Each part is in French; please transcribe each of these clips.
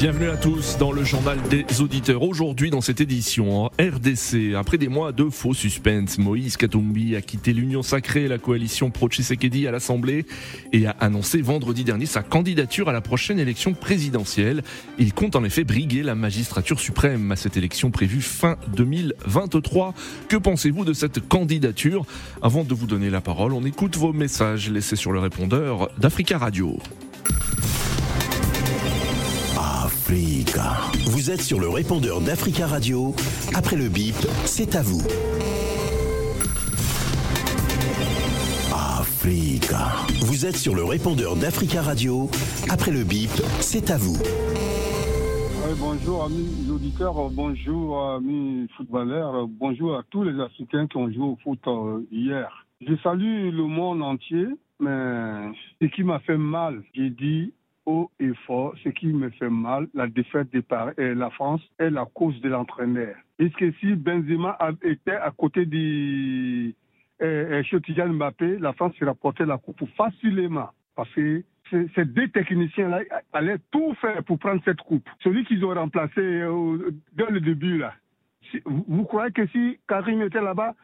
Bienvenue à tous dans le journal des auditeurs. Aujourd'hui, dans cette édition, en RDC, après des mois de faux suspense, Moïse Katumbi a quitté l'Union sacrée, la coalition pro-Tshisekedi à l'Assemblée et a annoncé vendredi dernier sa candidature à la prochaine élection présidentielle. Il compte en effet briguer la magistrature suprême à cette élection prévue fin 2023. Que pensez-vous de cette candidature? Avant de vous donner la parole, on écoute vos messages laissés sur le répondeur d'Africa Radio. Vous êtes sur le répondeur d'Africa Radio. Après le bip, c'est à vous. Africa. Vous êtes sur le répondeur d'Africa Radio. Après le bip, c'est à vous. Bonjour amis auditeurs, bonjour amis footballeurs, bonjour à tous les Africains qui ont joué au foot euh, hier. Je salue le monde entier, mais ce qui m'a fait mal, j'ai dit haut et fort, ce qui me fait mal, la défaite de et la France est la cause de l'entraîneur. Si Benzema était à côté de euh, Kylian Mbappé, la France serait porté la coupe facilement parce que ces deux techniciens-là allaient tout faire pour prendre cette coupe. Celui qu'ils ont remplacé euh, dès le début, là. Vous, croyez que si Karim était là-bas,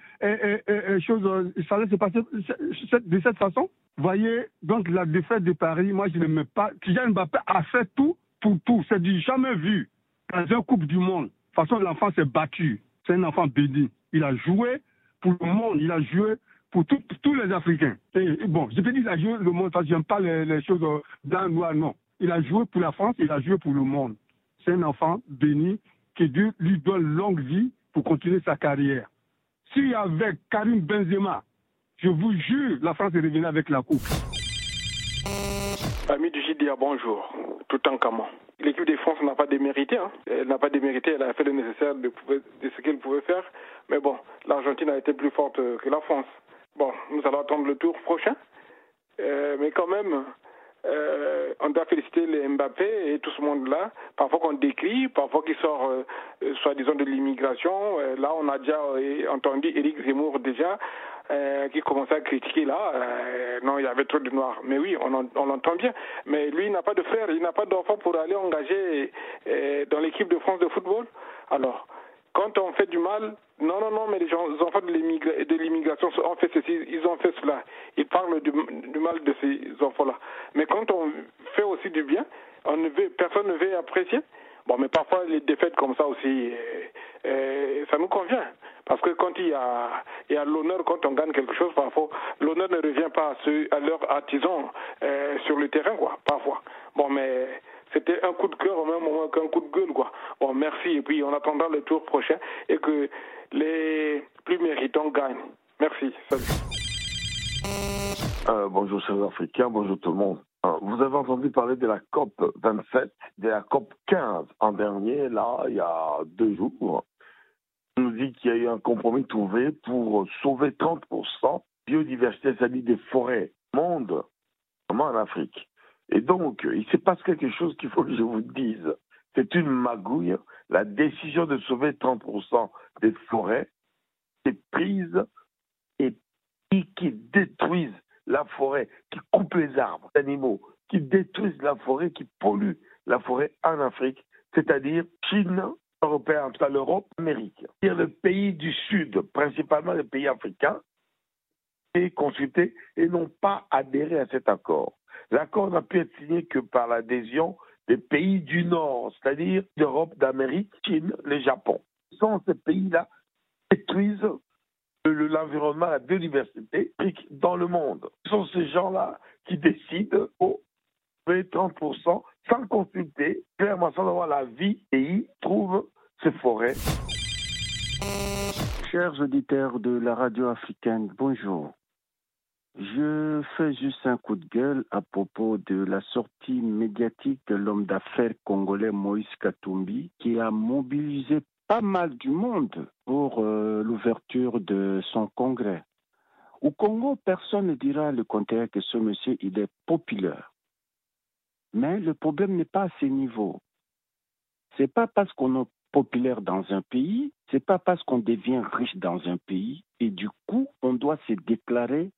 chose, ça allait se passer de cette façon? Voyez, donc la défaite de Paris, moi je ne mets pas. Kylian Mbappé a fait tout pour tout. C'est du jamais vu dans une Coupe du Monde. De toute façon, l'enfant s'est battu. C'est un enfant béni. Il a joué pour le monde. Il a joué pour tous les Africains. Bon, je peux dire qu'il a joué le monde parce que j'aime pas les, choses blanc, noir, non. Il a joué pour la France, il a joué pour le monde. C'est un enfant béni que Dieu lui donne longue vie pour continuer sa carrière. Si avec Karim Benzema, je vous jure, la France est revenue avec la coupe. Ami du JDA, bonjour. Tout en comment L'équipe de France n'a pas démérité. Hein. Elle n'a pas démérité, elle a fait le nécessaire de, ce qu'elle pouvait faire. Mais bon, l'Argentine a été plus forte que la France. Bon, nous allons attendre le tour prochain. Euh, mais quand même, euh, on doit féliciter les Mbappé et tout ce monde-là. Parfois qu'on décrit, parfois qu'il sort, euh, soi-disant, de l'immigration. Euh, là, on a déjà entendu Éric Zemmour déjà, qui commençait à critiquer là. non, il y avait trop de noirs. Mais oui, on, on l'entend bien. Mais lui, il n'a pas de frère, il n'a pas d'enfant pour aller engager dans l'équipe de France de football. Alors, quand on fait du mal, non, non, non, mais les, gens, les enfants de l'immigration ont fait ceci, ils ont fait cela. Ils parlent du, mal de ces enfants-là. Mais quand on fait aussi du bien, on ne veut, personne ne veut apprécier. Bon, mais parfois les défaites comme ça aussi, euh, euh, ça nous convient. Parce que quand il y a, y a l'honneur, quand on gagne quelque chose, parfois, l'honneur ne revient pas à, ceux, à leurs artisans euh, sur le terrain, quoi, parfois. Bon, mais c'était un coup de cœur au même moment qu'un coup de gueule, quoi. Bon, merci. Et puis, on attendra le tour prochain et que les plus méritants gagnent. Merci. Salut. Euh, bonjour, chers Africains. Bonjour, tout le monde. Vous avez entendu parler de la COP 27, de la COP 15 en dernier, là, il y a deux jours. On nous dit qu'il y a eu un compromis trouvé pour sauver 30% biodiversité, c'est-à-dire des forêts, monde, vraiment en Afrique. Et donc, il se passe quelque chose qu'il faut que je vous dise. C'est une magouille. La décision de sauver 30% des forêts est prise et qui détruisent la forêt, qui coupe les arbres, les animaux, qui détruisent la forêt, qui polluent la forêt en Afrique, c'est-à-dire Chine, européen, entre l'Europe, l'Amérique. C'est-à-dire le pays du Sud, principalement les pays africains, et consultés et n'ont pas adhéré à cet accord. L'accord n'a pu être signé que par l'adhésion des pays du Nord, c'est-à-dire d'Europe, d'Amérique, Chine, le Japon. Sans ces pays-là détruisent l'environnement, la biodiversité dans le monde. Ce sont ces gens-là qui décident au 30% sans consulter, clairement sans avoir la vie, et ils trouvent ces forêts. Chers auditeurs de la radio africaine, bonjour. Je fais juste un coup de gueule à propos de la sortie médiatique de l'homme d'affaires congolais Moïse Katumbi, qui a mobilisé pas mal du monde pour euh, l'ouverture de son congrès. Au Congo, personne ne dira le contraire que ce monsieur, est populaire. Mais le problème n'est pas à ce niveau. C'est pas parce qu'on est populaire dans un pays, c'est pas parce qu'on devient riche dans un pays, et du coup, on doit se déclarer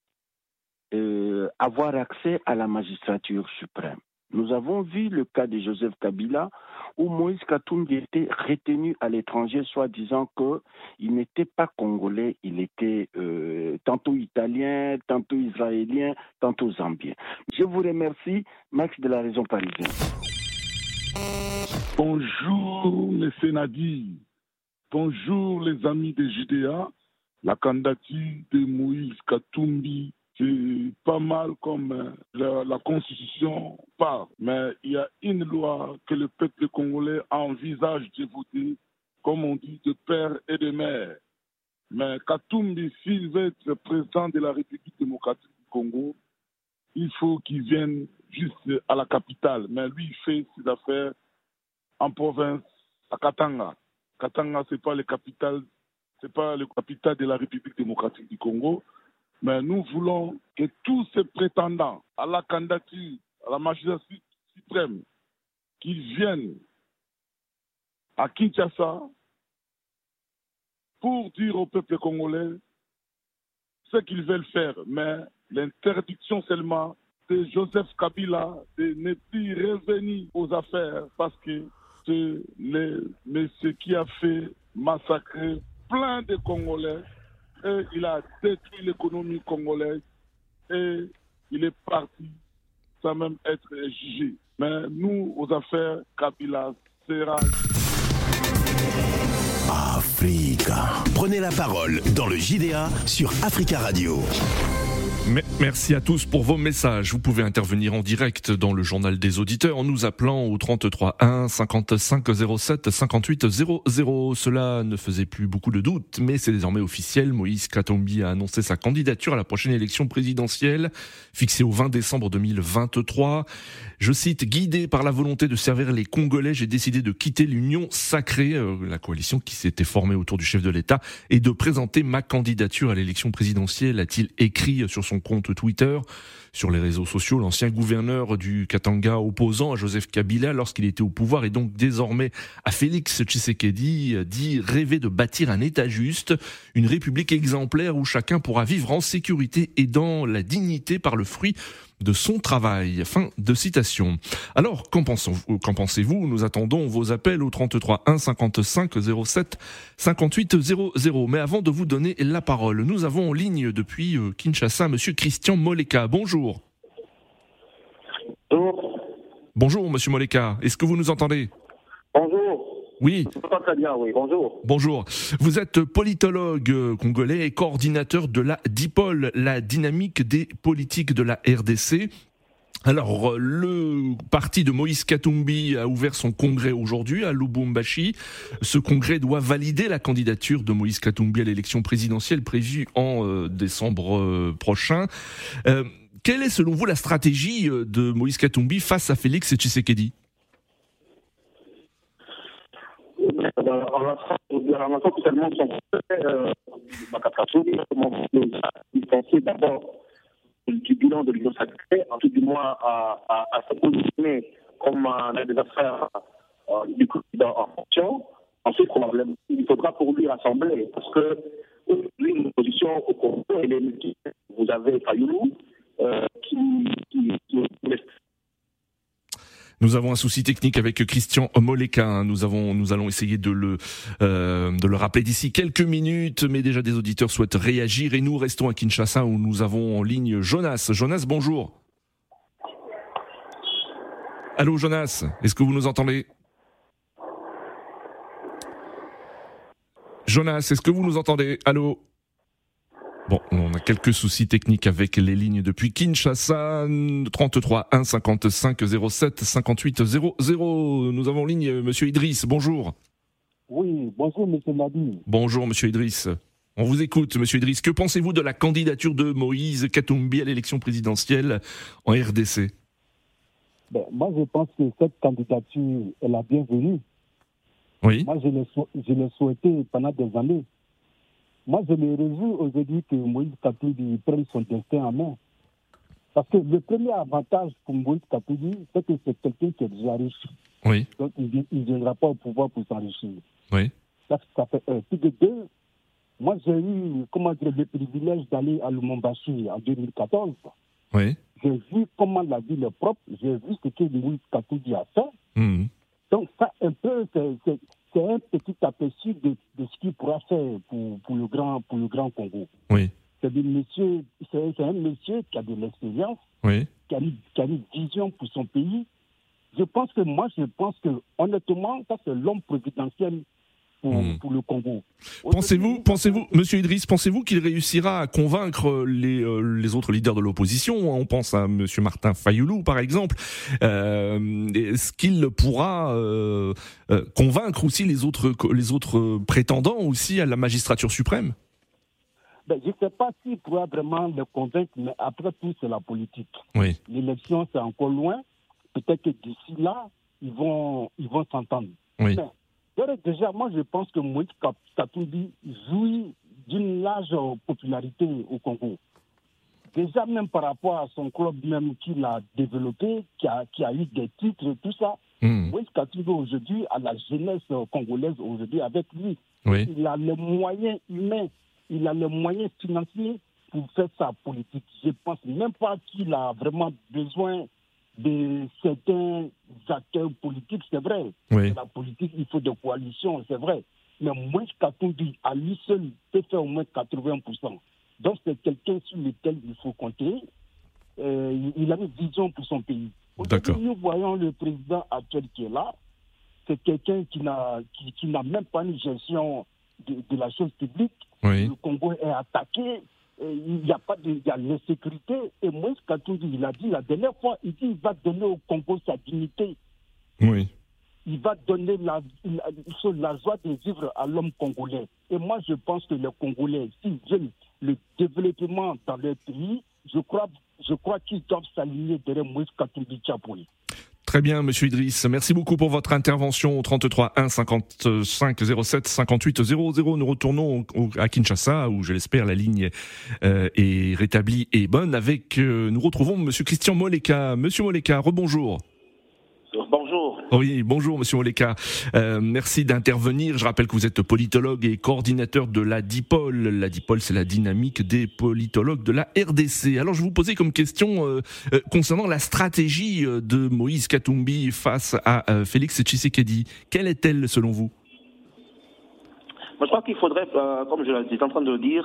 euh, avoir accès à la magistrature suprême. Nous avons vu le cas de Joseph Kabila où Moïse Katumbi était retenu à l'étranger, soit disant qu'il n'était pas congolais, il était euh, tantôt italien, tantôt israélien, tantôt zambien. Je vous remercie, Max de la Raison Parisienne. Bonjour les Sénadis, bonjour les amis de Judéa. La candidature de Moïse Katumbi c'est pas mal comme euh, la, Constitution parle, mais il y a une loi que le peuple congolais envisage de voter, comme on dit, de père et de mère. Mais Katumbi, s'il veut être président de la République démocratique du Congo, il faut qu'il vienne juste à la capitale. Mais lui, il fait ses affaires en province, à Katanga. Katanga, pas le capital, c'est pas le capital de la République démocratique du Congo. Mais nous voulons que tous ces prétendants à la candidature, à la magistrature suprême, qu'ils viennent à Kinshasa pour dire au peuple congolais ce qu'ils veulent faire. Mais l'interdiction seulement de Joseph Kabila de ne plus revenir aux affaires parce que c'est monsieur qui a fait massacrer plein de Congolais et il a détruit l'économie congolaise et il est parti sans même être jugé. Mais nous, aux affaires, Kabila sera. Africa. Prenez la parole dans le JDA sur Africa Radio. Merci à tous pour vos messages. Vous pouvez intervenir en direct dans le journal des auditeurs en nous appelant au 33 1 55 07 58 00. Cela ne faisait plus beaucoup de doutes, mais c'est désormais officiel. Moïse Katombi a annoncé sa candidature à la prochaine élection présidentielle, fixée au 20 décembre 2023. Je cite, guidé par la volonté de servir les Congolais, j'ai décidé de quitter l'Union sacrée, euh, la coalition qui s'était formée autour du chef de l'État, et de présenter ma candidature à l'élection présidentielle, a-t-il écrit sur son compte Twitter. Sur les réseaux sociaux, l'ancien gouverneur du Katanga opposant à Joseph Kabila lorsqu'il était au pouvoir et donc désormais à Félix Tshisekedi dit rêver de bâtir un État juste, une république exemplaire où chacun pourra vivre en sécurité et dans la dignité par le fruit de son travail. Fin de citation. Alors, qu'en pensez-vous? Nous attendons vos appels au 33 1 55 07 58 00. Mais avant de vous donner la parole, nous avons en ligne depuis euh, Kinshasa Monsieur Christian Moleka. Bonjour. Bonjour. Bonjour Monsieur Moleka. Est-ce que vous nous entendez? Bonjour. Oui. Très bien, oui. Bonjour. Bonjour. Vous êtes politologue euh, congolais et coordinateur de la DIPOL, la dynamique des politiques de la RDC. Alors, euh, le parti de Moïse Katumbi a ouvert son congrès aujourd'hui à Lubumbashi. Ce congrès doit valider la candidature de Moïse Katumbi à l'élection présidentielle prévue en euh, décembre prochain. quelle est selon vous la stratégie de Moïse Katumbi face à Félix Tshisekedi? Lançant totalement son distancer d'abord du bilan de l'Union sacrée, en tout du moins à, à, se positionner comme un affaires euh, du président en fonction. Ensuite, probablement, il faudra pour lui rassembler, parce que une position au Congo, elle est. Vous avez Fayoulou, euh, qui, qui, qui, nous avons un souci technique avec Christian Moleka. Hein. Nous avons, nous allons essayer de le, euh, de le rappeler d'ici quelques minutes, mais déjà des auditeurs souhaitent réagir et nous restons à Kinshasa où nous avons en ligne Jonas. Jonas, bonjour. Allô Jonas, est-ce que vous nous entendez? Jonas, est-ce que vous nous entendez? Allô? Bon, on a quelques soucis techniques avec les lignes depuis Kinshasa, 33 1 55 07 58 00. Nous avons ligne euh, Monsieur Idriss, bonjour. Oui, bonjour Monsieur Nadi. Bonjour Monsieur Idriss. On vous écoute Monsieur Idriss. Que pensez-vous de la candidature de Moïse Katumbi à l'élection présidentielle en RDC ben, Moi je pense que cette candidature est la bienvenue. Oui. Moi je l'ai souhaité pendant des années. Moi, je me réjouis aujourd'hui que Moïse Katoubi prenne son destin en main. Parce que le premier avantage pour Moïse Katoubi, c'est que c'est quelqu'un qui est déjà riche. Oui. Donc, il ne viendra pas au pouvoir pour s'enrichir. Oui. Ça, ça fait un. Puis de deux, Moi, j'ai eu, comment dire, le privilège d'aller à Lumumbashi en 2014. Oui. J'ai vu comment la ville est propre, j'ai vu ce que Louis Katoubi a fait. Mhm. Donc, ça, un peu, c'est- c'est un petit aperçu de, de ce qu'il pourra faire pour, pour, le grand, pour le grand Congo. Oui. C'est des messieurs- c'est- c'est un monsieur qui a de l'expérience, Oui. qui a, une, qui a une vision pour son pays. Je pense que moi, je pense que honnêtement, ça c'est l'homme providentiel pour, Hmm. pour le Congo. Pensez-vous, pensez-vous, Monsieur Idriss, pensez-vous qu'il réussira à convaincre les, euh, les autres leaders de l'opposition On pense à Monsieur Martin Fayoulou, par exemple. Euh, Est-ce qu'il pourra euh, euh, convaincre aussi les autres, les autres prétendants aussi à la magistrature suprême? Ben, je ne sais pas s'il pourra vraiment le convaincre, mais après tout, c'est la politique. Oui. L'élection, c'est encore loin. Peut-être que d'ici là, ils vont ils vont s'entendre. Oui. Mais, déjà, moi, je pense que Moïse Ka- Katumbi jouit d'une large popularité au Congo. Déjà, même par rapport à son club même qu'il a développé, qui a, qui a eu des titres tout ça, Hmm. Moïse Katumbi aujourd'hui a la jeunesse congolaise aujourd'hui avec lui. Oui. Il a les moyens humains, il a les moyens financiers pour faire sa politique. Je pense même pas qu'il a vraiment besoin de certains acteurs politiques, c'est vrai. Oui. La politique, il faut des coalitions, c'est vrai. Mais Moïse Katumbi, à lui seul, peut faire au moins 80%. Donc c'est quelqu'un sur lequel il faut compter. Euh, il- a une vision pour son pays. D'accord. Nous voyons le président actuel qui est là. C'est quelqu'un qui n'a qui, qui n'a même pas une gestion de, de la chose publique. Oui. Le Congo est attaqué. Euh, Il n'y a pas de y a l'insécurité. Et Moïse Katumbi, il a dit la dernière fois, il dit il va donner au Congo sa dignité. Oui. Il va donner la, la, la joie de vivre à l'homme congolais. Et moi, je pense que les Congolais, s'ils veulent le développement dans leur pays, je crois, je crois qu'ils doivent s'aligner derrière Moïse Katumbi Tchapoui. Très bien, Monsieur Idriss. Merci beaucoup pour votre intervention au 33 1 55 07 58 00. Nous retournons à Kinshasa où, je l'espère, la ligne euh, est rétablie et bonne. Avec, euh, nous retrouvons Monsieur Christian Moleka. Monsieur Moleka, rebonjour. Oui, bonjour Monsieur Oleka. Euh, merci d'intervenir. Je rappelle que vous êtes politologue et coordinateur de la DIPOL. La DIPOL, c'est la dynamique des politologues de la RDC. Alors je vous posais comme question euh, euh, concernant la stratégie de Moïse Katumbi face à Félix Tshisekedi. Quelle est-elle selon vous? Moi, je crois qu'il faudrait, comme je l'étais en train de le dire,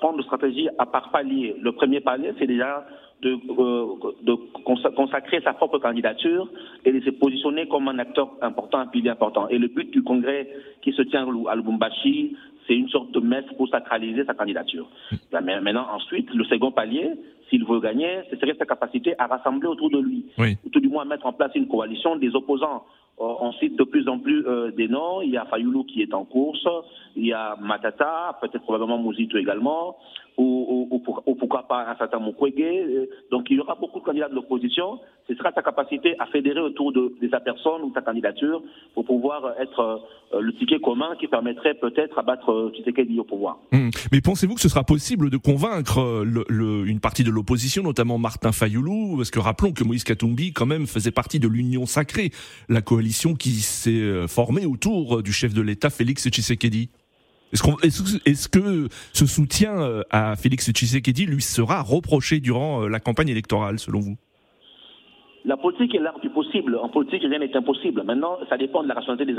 prendre une stratégie à part palier. Le premier palier, c'est déjà de, euh, de consa- consacrer sa propre candidature et de se positionner comme un acteur important, un pilier important. Et le but du congrès qui se tient à Lubumbashi, c'est une sorte de messe pour sacraliser sa candidature. Là, mais Maintenant, ensuite, le second palier, s'il veut gagner, ce serait sa capacité à rassembler autour de lui, Oui. ou tout du moins à mettre en place une coalition des opposants. Euh, On cite de plus en plus euh, des noms. Il y a Fayoulou qui est en course, il y a Matata, peut-être probablement Mouzito également, ou, ou- ou ou pourquoi pas un certain Mukwege. Euh, Donc il y aura beaucoup de candidats de l'opposition. Ce sera sa capacité à fédérer autour de, de sa personne ou de sa candidature pour pouvoir être euh, le ticket commun qui permettrait peut-être à battre euh, Tshisekedi au pouvoir. Hmm. Mais pensez-vous que ce sera possible de convaincre euh, le- le- une partie de l'opposition, notamment Martin Fayoulou? Parce que rappelons que Moïse Katumbi, quand même, faisait partie de l'Union sacrée, la coalition qui s'est euh, formée autour euh, du chef de l'État, Félix Tshisekedi. Est-ce, que- ce soutien euh, à Félix Tshisekedi lui sera reproché durant euh, la campagne électorale, selon vous? La politique est l'art du possible. En politique, rien n'est impossible. Maintenant, ça dépend de la rationalité des,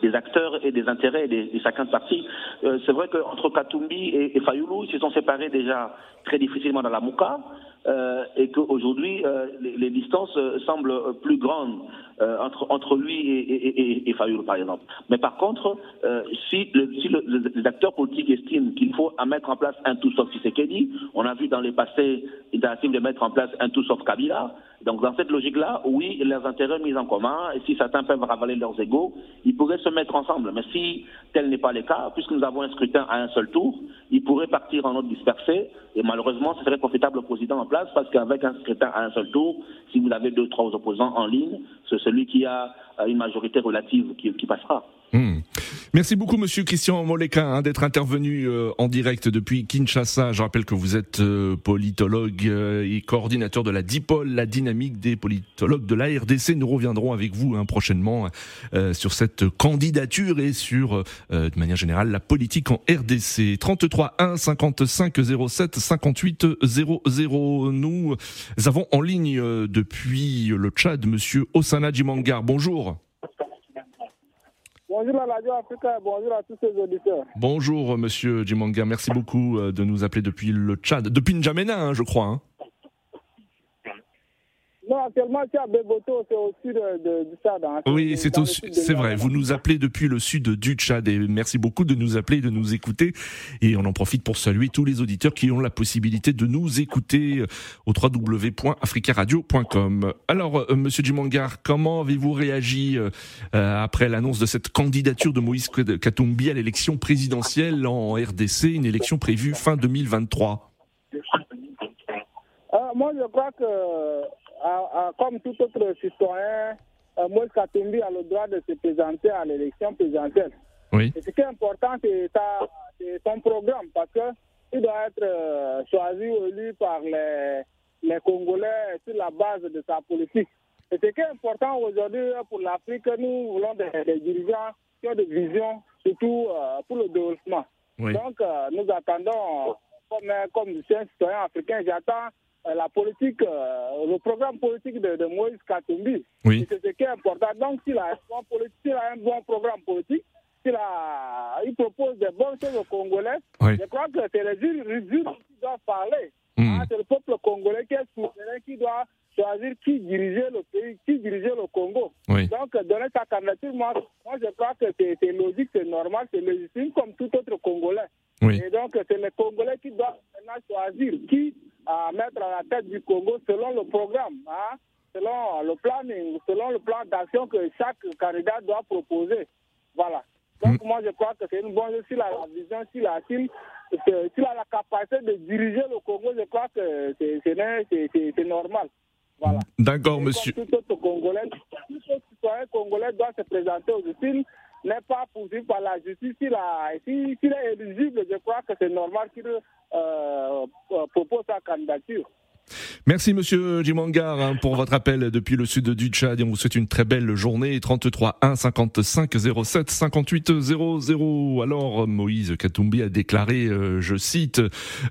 des acteurs et des intérêts de, de chacun de. Euh, c'est vrai qu'entre Katumbi et, et Fayoulou, ils se sont séparés déjà très difficilement dans la Mouka. Euh, et qu'aujourd'hui, euh, les, distances euh, semblent plus grandes entre, lui et, et, par exemple. Mais par contre, si, le, si le, le- les acteurs politiques estiment qu'il faut mettre en place un tout sauf Tshisekedi, on a vu dans les passés une tentative de mettre en place un tout sauf Kabila. Donc dans cette logique-là, oui, leurs intérêts mis en commun, et si certains peuvent ravaler leurs égaux, ils pourraient se mettre ensemble. Mais si tel n'est pas le cas, puisque nous avons un scrutin à un seul tour, ils pourraient partir en ordre dispersé, et malheureusement, ce serait profitable au président en place, parce qu'avec un scrutin à un seul tour, si vous avez deux, trois opposants en ligne, c'est celui qui a euh, une majorité relative qui, qui passera. Hmm. Merci beaucoup, Monsieur Christian Moleka, hein, d'être intervenu euh, en direct depuis Kinshasa. Je rappelle que vous êtes euh, politologue euh, et coordinateur de la DIPOL, la dynamique des politologues de la RDC. Nous reviendrons avec vous hein, prochainement sur cette candidature et sur, de manière générale, la politique en RDC. 33 1 55 07 58 00. Nous avons en ligne depuis le Tchad Monsieur Osana Djimangar. Bonjour. Bonjour à la Radio Africa, bonjour à tous ces auditeurs. Bonjour Monsieur Jimanga, merci beaucoup euh, de nous appeler depuis le Tchad, depuis N'Djamena, hein, je crois. Hein. Non, actuellement, c'est à Beboto, c'est au sud de, du Tchad. Hein. Oui, c'est vrai. Vous nous appelez depuis le sud du Tchad et merci beaucoup de nous appeler, de nous écouter. Et on en profite pour saluer tous les auditeurs qui ont la possibilité de nous écouter euh, au www.africaradio.com. Alors, euh, Monsieur Jimangar, comment avez-vous réagi euh, après l'annonce de cette candidature de Moïse Katumbi à l'élection présidentielle en RDC, une élection prévue fin 2023 Moi, je crois que comme tout autre citoyen, euh, Moïse Katumbi a le droit de se présenter à l'élection présidentielle. Oui. Et ce qui est important, c'est son programme, parce qu'il doit être euh, choisi ou élu par les, les Congolais sur la base de sa politique. Et ce qui est important aujourd'hui pour l'Afrique, nous voulons des, dirigeants qui ont des visions, surtout euh, pour le développement. Donc, nous attendons, comme, comme citoyen africain, j'attends euh, la politique, euh, le programme politique de, Moïse Katumbi. Oui. C'est ce qui est important. Donc, s'il a, a, un bon programme politique, s'il il propose des bonnes choses aux Congolais, je crois que c'est les urnes qui doivent parler. Hmm. Ah, c'est le peuple congolais qui est souverain, qui doit choisir qui dirigeait le pays, qui dirigeait le Congo. Donc, donner sa candidature, moi, moi je crois que c'est logique, c'est normal, c'est légitime comme tout autre Congolais. Et donc, c'est les Congolais qui doivent maintenant choisir qui à mettre à la tête du Congo selon le programme, hein, selon le planning, selon le plan d'action que chaque candidat doit proposer. Voilà. Donc, mm. moi, je crois que c'est une bonne chose. S'il a la vision, s'il a, a, la capacité de diriger le Congo, je crois que c'est normal. Voilà. D'accord, monsieur. Tout autre Congolais, tout citoyen congolais doit se présenter aux utile n'est pas poursuivi par la justice, s'il est éligible, je crois que c'est normal qu'il euh, propose sa candidature. Merci Monsieur Jimangar hein, pour votre appel depuis le sud du Tchad et on vous souhaite une très belle journée. 33 1 55 07 58 00. Alors Moïse Katumbi a déclaré, euh, je cite,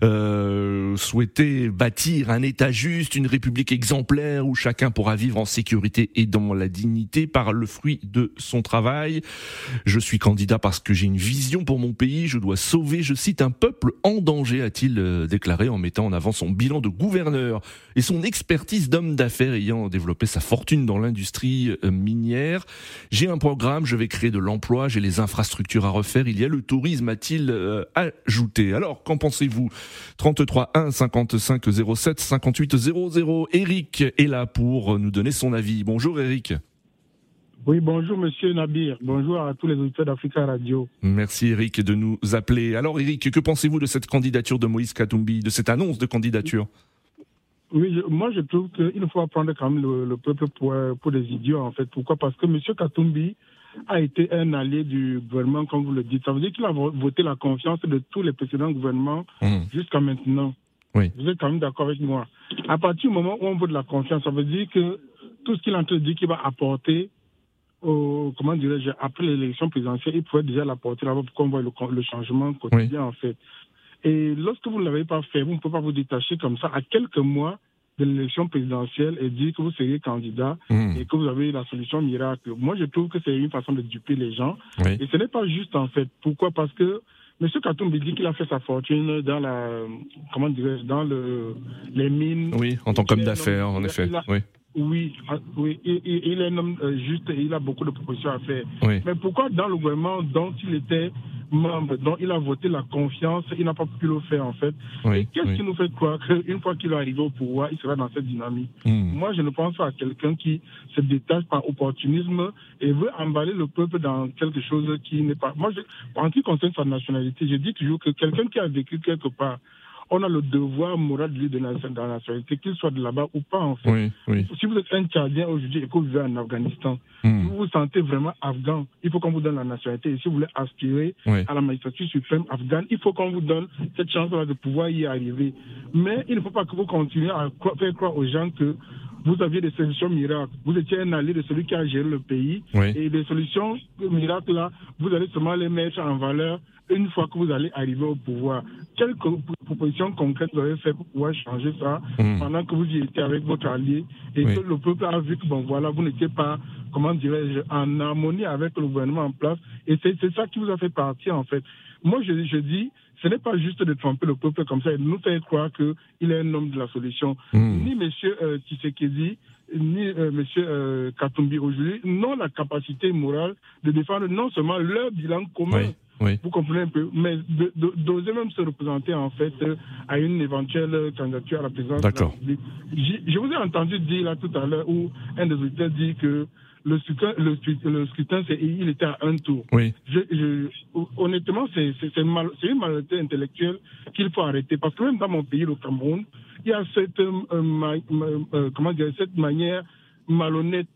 euh, souhaiter bâtir un État juste, une République exemplaire où chacun pourra vivre en sécurité et dans la dignité par le fruit de son travail. Je suis candidat parce que j'ai une vision pour mon pays. Je dois sauver, je cite, un peuple en danger, a-t-il euh, déclaré en mettant en avant son bilan de gouverneur et son expertise d'homme d'affaires ayant développé sa fortune dans l'industrie euh, minière. J'ai un programme, je vais créer de l'emploi, j'ai les infrastructures à refaire, il y a le tourisme, a-t-il euh, ajouté. Alors, qu'en pensez-vous? 33 1 55 07 58 00. Eric est là pour nous donner son avis. Bonjour Eric. Oui, bonjour Monsieur Nabir. Bonjour à tous les auditeurs d'Africa Radio. Merci Eric de nous appeler. Alors Eric, que pensez-vous de cette candidature de Moïse Katumbi, de cette annonce de candidature? Oui, moi je trouve qu'il faut pas prendre quand même le, peuple pour, pour, des idiots en fait. Pourquoi? Parce que M. Katumbi a été un allié du gouvernement, comme vous le dites. Ça veut dire qu'il a voté la confiance de tous les précédents gouvernements mmh. jusqu'à maintenant. Oui. Vous êtes quand même d'accord avec moi. À partir du moment où on vote la confiance, ça veut dire que tout ce qu'il de dire qu'il va apporter au, comment dirais-je, après l'élection présidentielle, il pourrait déjà l'apporter là-bas pour qu'on voit le, changement quotidien, en fait. Et lorsque vous ne l'avez pas fait, vous ne pouvez pas vous détacher comme ça à quelques mois de l'élection présidentielle et dire que vous seriez candidat mmh. et que vous avez la solution miracle. Moi, je trouve que c'est une façon de duper les gens. Et ce n'est pas juste, en fait. Pourquoi? Parce que M. Katumbi dit qu'il a fait sa fortune dans la, comment dirais dans le, les mines. Oui, en tant qu'homme d'affaires, en effet. oui. Oui, ah, oui, il, il, est un homme euh, juste et il a beaucoup de propositions à faire. Oui. Mais pourquoi dans le gouvernement dont il était membre, dont il a voté la confiance, il n'a pas pu le faire en fait? Oui, Qu'est-ce qui nous fait croire qu'une fois qu'il est arrivé au pouvoir, il sera dans cette dynamique? Hmm. Moi, je ne pense pas à quelqu'un qui se détache par opportunisme et veut emballer le peuple dans quelque chose qui n'est pas... Moi, je, en ce qui concerne sa nationalité, je dis toujours que quelqu'un qui a vécu quelque part, on a le devoir moral de lui donner la nationalité, qu'il soit de là-bas ou pas, en fait. Si vous êtes un Tchadien aujourd'hui et que vous vivez en Afghanistan, hmm. vous vous sentez vraiment afghan, il faut qu'on vous donne la nationalité. Et si vous voulez aspirer à la magistrature suprême afghane, il faut qu'on vous donne cette chance-là de pouvoir y arriver. Mais il ne faut pas que vous continuiez à faire croire aux gens que vous aviez des solutions miracles. Vous étiez un allié de celui qui a géré le pays. Et les solutions miracles, là, vous allez seulement les mettre en valeur une fois que vous allez arriver au pouvoir. Quelles propositions concrètes vous avez fait pour pouvoir changer ça hmm. pendant que vous y étiez avec votre allié et que le peuple a vu que, bon, voilà, vous n'étiez pas, comment dirais-je, en harmonie avec le gouvernement en place. Et c'est ça qui vous a fait partir, en fait. Moi, je, je dis, ce n'est pas juste de tromper le peuple comme ça et de nous faire croire qu'il est un homme de la solution. Hmm. Ni M. Euh, Tshisekedi, ni euh, M. Euh, Katumbi aujourd'hui n'ont la capacité morale de défendre non seulement leur bilan commun. Vous comprenez un peu, mais d'oser même se représenter en fait à une éventuelle candidature à la présidence de la République. Je, vous ai entendu dire là tout à l'heure où un des auditeurs dit que le scrutin, le, scrutin il était à un tour. Oui. honnêtement, c'est mal, une malhonnêteté intellectuelle qu'il faut arrêter. Parce que même dans mon pays, le Cameroun, il y a cette, euh, euh, comment dire, cette manière malhonnête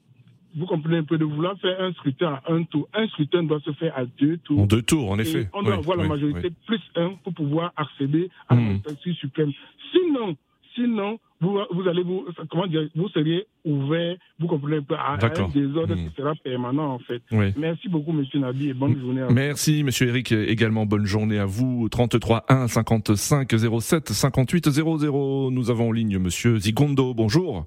vous comprenez un peu de vouloir faire un scrutin à un tour. Un scrutin doit se faire à deux tours. En deux tours, en effet. on doit avoir la majorité plus un pour pouvoir accéder à mmh. la suprême. Sinon, sinon, vous, vous allez vous, comment dire, vous seriez ouvert, vous comprenez pas, à, un désordre qui hmm. sera permanent en fait. Merci beaucoup, Monsieur Nabi, et bonne journée à vous. Merci, Monsieur Eric, également bonne journée à vous. 33 1 55 07 58 00. Nous avons en ligne Monsieur Zigondo. Bonjour.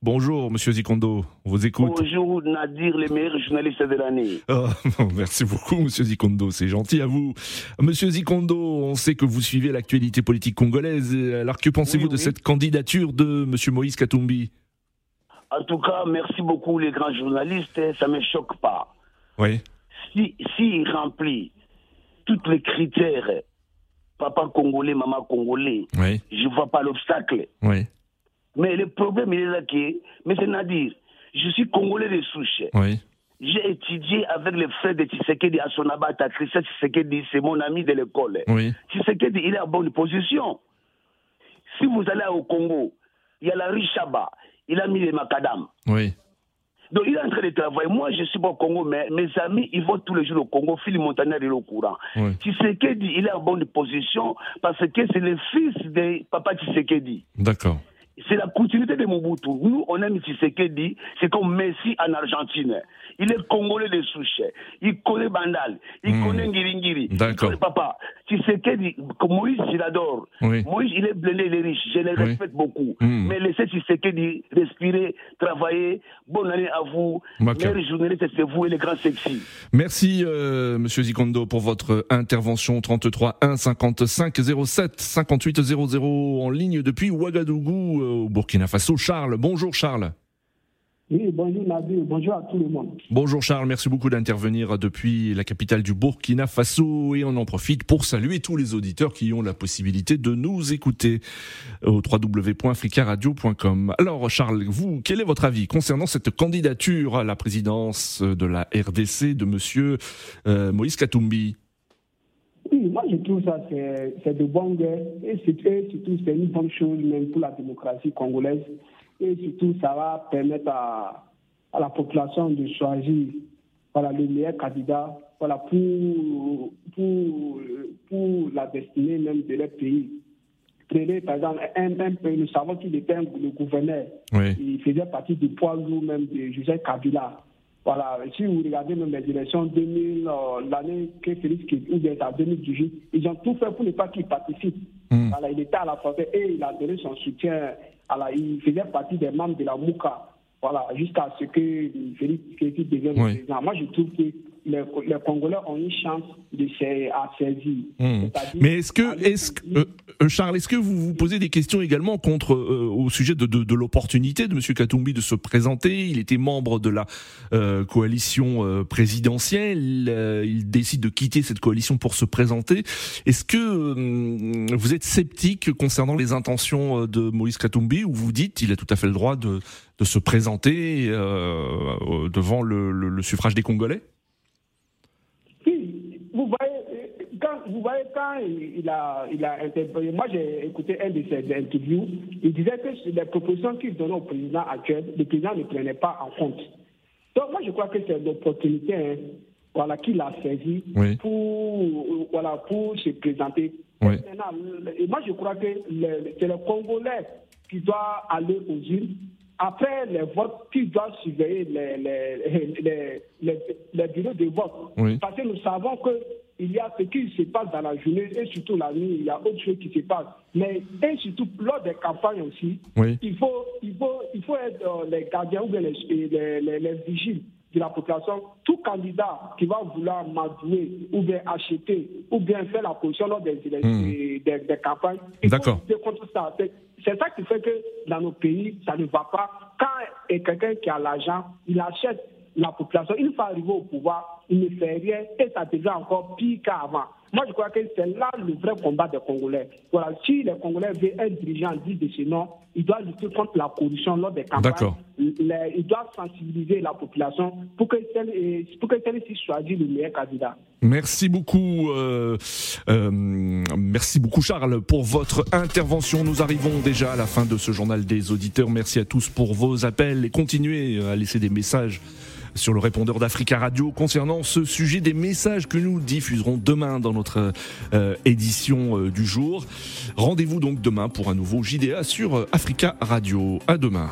Bonjour, monsieur Zikondo, on vous écoute. Bonjour, Nadir, les meilleurs journalistes de l'année. Oh, merci beaucoup, monsieur Zikondo, c'est gentil à vous. Monsieur Zikondo, on sait que vous suivez l'actualité politique congolaise. Alors, que pensez-vous de cette candidature de monsieur Moïse Katumbi? En tout cas, merci beaucoup, les grands journalistes. Ça ne me choque pas. Oui. S'il si, remplit tous les critères, papa congolais, maman congolais, je ne vois pas l'obstacle. Oui. Mais le problème, il est là qui Mais c'est Nadir, je suis congolais de souche. Oui. J'ai étudié avec les frères de Tshisekedi à Sonabata. Christian Tshisekedi, c'est mon ami de l'école. Oui. Tshisekedi, il est en bonne position. Si vous allez au Congo, il y a la Richaba, il a mis les macadam. Oui. Donc il est en train de travailler. Moi, je suis pas au Congo, mais mes amis, ils vont tous les jours au Congo. Philippe Montagnier est au courant. Oui. Tshisekedi, il est en bonne position parce que c'est le fils de papa Tshisekedi. D'accord c'est la continuité de Mobutu. Nous, on aime dit, c'est comme Messi en Argentine. Il est congolais de souche. Il connaît Bandal. Il hmm. connaît Ngiringiri. D'accord. Papa, Tshisekedi, Moïse, je l'adore. Moïse, il est blindé, il est riche. Je le respecte beaucoup. Hmm. Mais laissez Tshisekedi respirer, travailler. Bonne année à vous. Meilleur journaliste, c'est vous et les grands sexy. Merci, euh, Monsieur Zikondo, pour votre intervention. 33 1 55 07 58 00 en ligne depuis Ouagadougou au Burkina Faso. Charles, bonjour Charles. Oui, bonjour Nabil, bonjour à tout le monde. Bonjour Charles, merci beaucoup d'intervenir depuis la capitale du Burkina Faso. Et on en profite pour saluer tous les auditeurs qui ont la possibilité de nous écouter au www.africaradio.com. Alors Charles, vous, quel est votre avis concernant cette candidature à la présidence de la RDC de monsieur euh, Moïse Katumbi? Oui, moi je trouve ça c'est de bonne guerre. Et surtout c'est une bonne chose même pour la démocratie congolaise et surtout ça va permettre à, à la population de choisir voilà, le meilleur candidat voilà, pour, pour, pour la destinée même de leur pays. Prenez par exemple un, un pays, nous savons qu'il était le gouverneur, il faisait partie du poids lourd même de Joseph Kabila. Voilà, si vous regardez même les élections 2000, euh, l'année que Félix ou bien en 2018, ils ont tout fait pour ne pas qu'il participe. Hmm. Voilà, il était à la frontière et il a donné son soutien. Voilà, il faisait partie des membres de la MOUCA. Voilà, jusqu'à ce que Félix devienne président. Moi, je trouve que les, Congolais ont une chance de à saisir. Hmm. Mais est-ce que, euh, euh, Charles, est-ce que vous vous posez des questions également contre euh, au sujet de, de, de l'opportunité de M. Katumbi de se présenter? Il était membre de la coalition présidentielle. il décide de quitter cette coalition pour se présenter. Est-ce que vous êtes sceptique concernant les intentions de Moïse Katumbi ou vous dites il a tout à fait le droit de, de se présenter devant le, le, le suffrage des Congolais vous voyez, quand, il, a, il a moi j'ai écouté un de ses interviews, il disait que les propositions qu'il donnait au président actuel, le président ne prenait pas en compte. Donc moi je crois que c'est l'opportunité hein, voilà, qu'il a saisi pour, voilà, pour se présenter. Et moi je crois que c'est le Congolais qui doit aller aux îles après les votes, qui doit surveiller les, les, les, les, bureaux de vote. Parce que nous savons qu'il y a ce qui se passe dans la journée et surtout la nuit, il y a autre chose qui se passe. Mais et surtout lors des campagnes aussi, il, faut, il, faut, il faut être euh, les gardiens ou les, les, les vigiles de la population, tout candidat qui va vouloir m'adouer ou bien acheter ou bien faire la position lors des, hmm. des, des, campagnes, il faut contre ça. C'est ça qui fait que dans nos pays, ça ne va pas. Quand quelqu'un qui a l'argent, il achète la population, il faut arriver au pouvoir, il ne fait rien et ça devient encore pire qu'avant. Moi, je crois que c'est là le vrai combat des Congolais. Voilà, si les Congolais veulent un dirigeant dit de ce nom, il doit lutter contre la corruption lors des campagnes. Il doit sensibiliser la population pour que celle-ci choisisse le meilleur candidat. Merci beaucoup, euh, euh, merci beaucoup Charles pour votre intervention. Nous arrivons déjà à la fin de ce journal des auditeurs. Merci à tous pour vos appels et continuez à laisser des messages sur le répondeur d'Africa Radio concernant ce sujet des messages que nous diffuserons demain dans notre euh, édition euh, du jour. Rendez-vous donc demain pour un nouveau JDA sur Africa Radio. À demain.